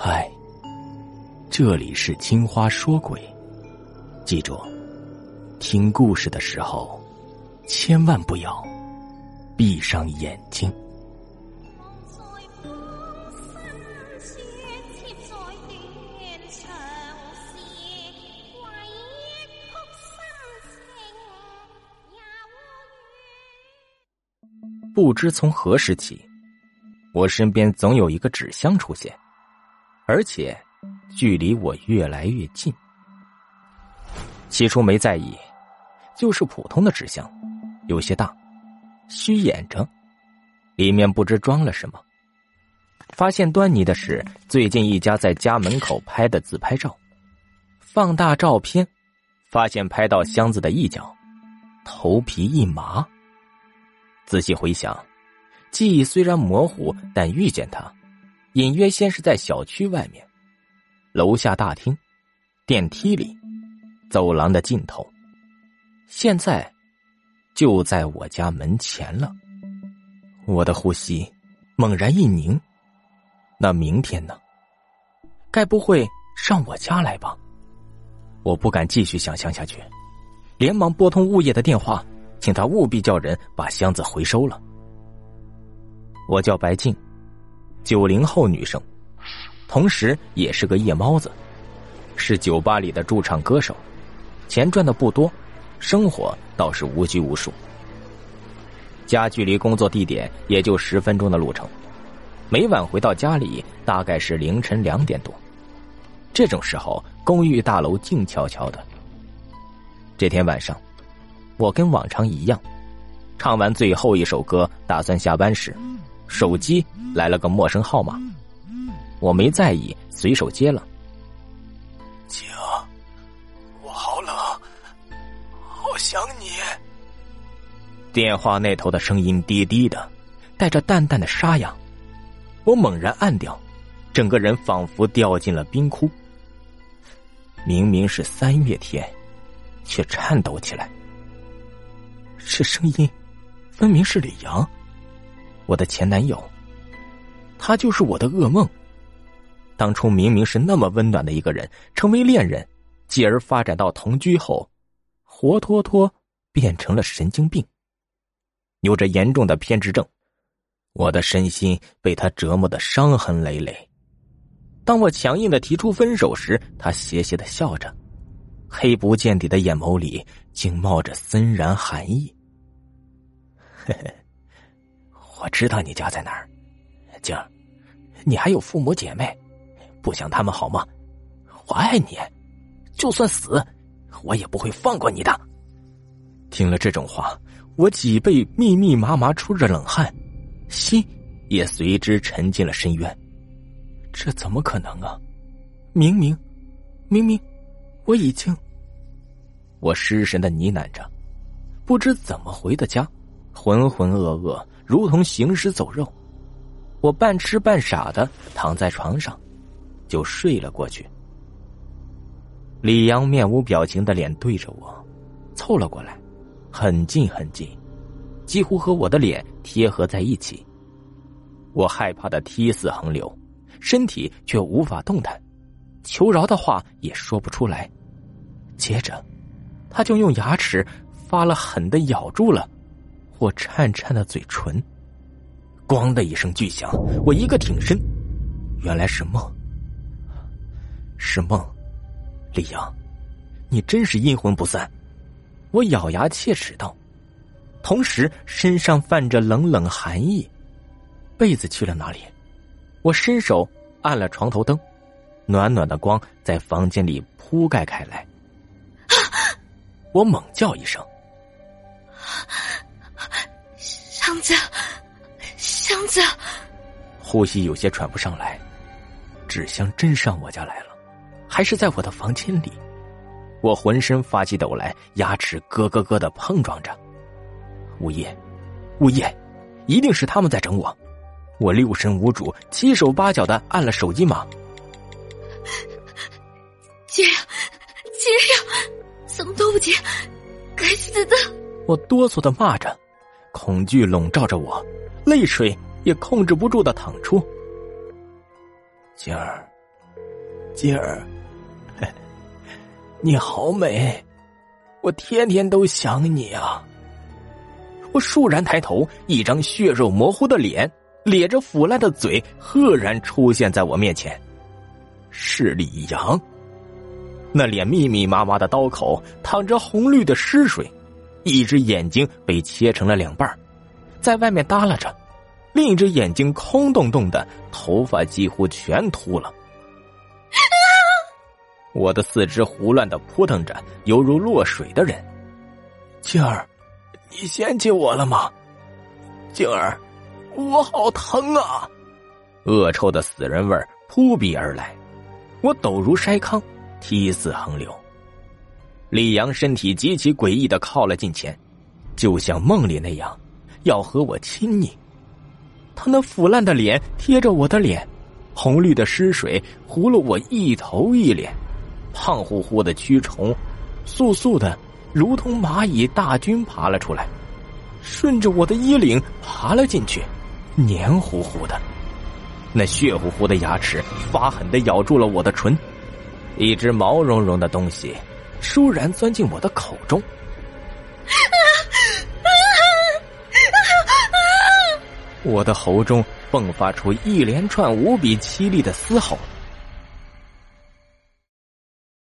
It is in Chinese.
嗨，这里是青花说鬼，记住，听故事的时候千万不要闭上眼睛。不知从何时起，我身边总有一个纸箱出现。而且，距离我越来越近。起初没在意，就是普通的纸箱，有些大，虚掩着，里面不知装了什么。发现端倪的是，最近一家在家门口拍的自拍照，放大照片，发现拍到箱子的一角，头皮一麻。仔细回想，记忆虽然模糊，但遇见他。隐约先是在小区外面，楼下大厅，电梯里，走廊的尽头。现在，就在我家门前了。我的呼吸猛然一凝。那明天呢？该不会上我家来吧？我不敢继续想象下去，连忙拨通物业的电话，请他务必叫人把箱子回收了。我叫白静。九零后女生，同时也是个夜猫子，是酒吧里的驻唱歌手，钱赚的不多，生活倒是无拘无束。家距离工作地点也就十分钟的路程，每晚回到家里大概是凌晨两点多。这种时候，公寓大楼静悄悄的。这天晚上，我跟往常一样，唱完最后一首歌，打算下班时。手机来了个陌生号码，我没在意，随手接了。晴，我好冷，好想你。电话那头的声音低低的，带着淡淡的沙哑。我猛然按掉，整个人仿佛掉进了冰窟。明明是三月天，却颤抖起来。这声音，分明是李阳。我的前男友，他就是我的噩梦。当初明明是那么温暖的一个人，成为恋人，继而发展到同居后，活脱脱变成了神经病，有着严重的偏执症。我的身心被他折磨的伤痕累累。当我强硬的提出分手时，他邪邪的笑着，黑不见底的眼眸里竟冒着森然寒意。嘿嘿。我知道你家在哪儿，静儿，你还有父母姐妹，不想他们好吗？我爱你，就算死，我也不会放过你的。听了这种话，我脊背密密麻麻出着冷汗，心也随之沉进了深渊。这怎么可能啊？明明，明明，我已经……我失神的呢喃着，不知怎么回的家，浑浑噩噩。如同行尸走肉，我半痴半傻的躺在床上，就睡了过去。李阳面无表情的脸对着我，凑了过来，很近很近，几乎和我的脸贴合在一起。我害怕的涕泗横流，身体却无法动弹，求饶的话也说不出来。接着，他就用牙齿发了狠的咬住了。我颤颤的嘴唇，咣的一声巨响，我一个挺身，原来是梦，是梦，李阳，你真是阴魂不散！我咬牙切齿道，同时身上泛着冷冷寒意。被子去了哪里？我伸手按了床头灯，暖暖的光在房间里铺盖开来。我猛叫一声。箱子，箱子，呼吸有些喘不上来。纸箱真上我家来了，还是在我的房间里。我浑身发起抖来，牙齿咯咯咯的碰撞着。物业，物业，一定是他们在整我。我六神无主，七手八脚的按了手机码。接呀，接呀，怎么都不接？该死的！我哆嗦的骂着。恐惧笼罩着我，泪水也控制不住的淌出。静儿，静儿，你好美，我天天都想你啊！我倏然抬头，一张血肉模糊的脸，咧着腐烂的嘴，赫然出现在我面前。是李阳，那脸密密麻麻的刀口淌着红绿的尸水，一只眼睛被切成了两半，在外面耷拉着，另一只眼睛空洞洞的，头发几乎全秃了。我的四肢胡乱的扑腾着，犹如落水的人。静儿。你嫌弃我了吗，静儿？我好疼啊！恶臭的死人味儿扑鼻而来，我抖如筛糠，涕泗横流。李阳身体极其诡异的靠了近前，就像梦里那样，要和我亲昵。他那腐烂的脸贴着我的脸，红绿的尸水糊了我一头一脸，胖乎乎的蛆虫，簌簌的。如同蚂蚁大军爬了出来，顺着我的衣领爬了进去，黏糊糊的，那血乎乎的牙齿发狠的咬住了我的唇，一只毛茸茸的东西倏然钻进我的口中，我的喉中迸发出一连串无比凄厉的嘶吼。